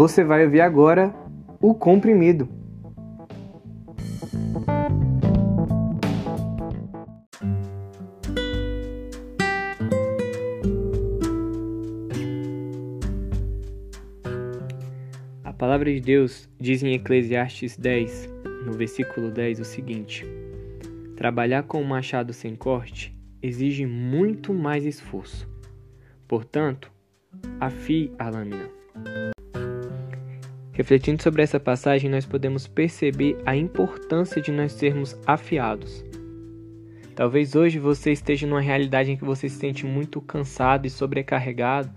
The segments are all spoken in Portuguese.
Você vai ouvir agora o comprimido. A palavra de Deus diz em Eclesiastes 10, no versículo 10, o seguinte: Trabalhar com o machado sem corte exige muito mais esforço. Portanto, afie a lâmina. Refletindo sobre essa passagem, nós podemos perceber a importância de nós sermos afiados. Talvez hoje você esteja numa realidade em que você se sente muito cansado e sobrecarregado,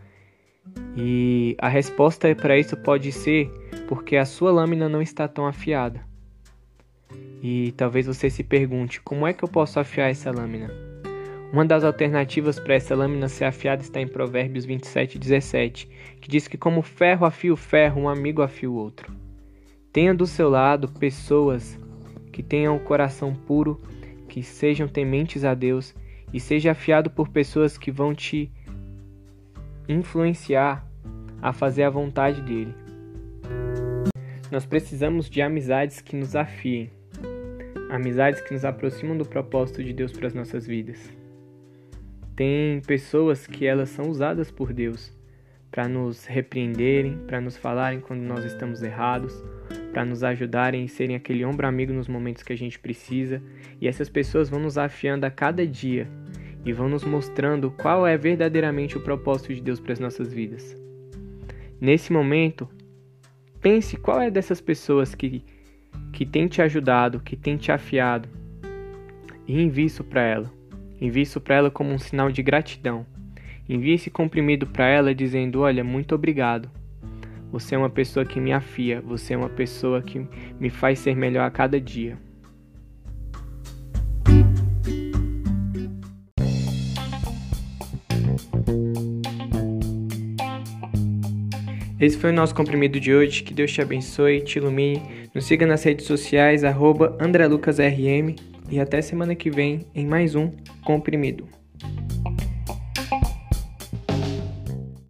e a resposta para isso pode ser porque a sua lâmina não está tão afiada. E talvez você se pergunte: como é que eu posso afiar essa lâmina? Uma das alternativas para essa lâmina ser afiada está em Provérbios 27, 17, que diz que, como ferro afia o ferro, um amigo afia o outro. Tenha do seu lado pessoas que tenham o coração puro, que sejam tementes a Deus e seja afiado por pessoas que vão te influenciar a fazer a vontade dele. Nós precisamos de amizades que nos afiem, amizades que nos aproximam do propósito de Deus para as nossas vidas. Tem pessoas que elas são usadas por Deus para nos repreenderem, para nos falarem quando nós estamos errados, para nos ajudarem e serem aquele ombro amigo nos momentos que a gente precisa. E essas pessoas vão nos afiando a cada dia e vão nos mostrando qual é verdadeiramente o propósito de Deus para as nossas vidas. Nesse momento, pense qual é dessas pessoas que, que tem te ajudado, que tem te afiado, e envie isso para ela. Envie isso para ela como um sinal de gratidão. Envie esse comprimido para ela dizendo: Olha, muito obrigado. Você é uma pessoa que me afia, você é uma pessoa que me faz ser melhor a cada dia. Esse foi o nosso comprimido de hoje. Que Deus te abençoe, te ilumine. Nos siga nas redes sociais, arroba AndreLucasRM e até semana que vem em mais um Comprimido.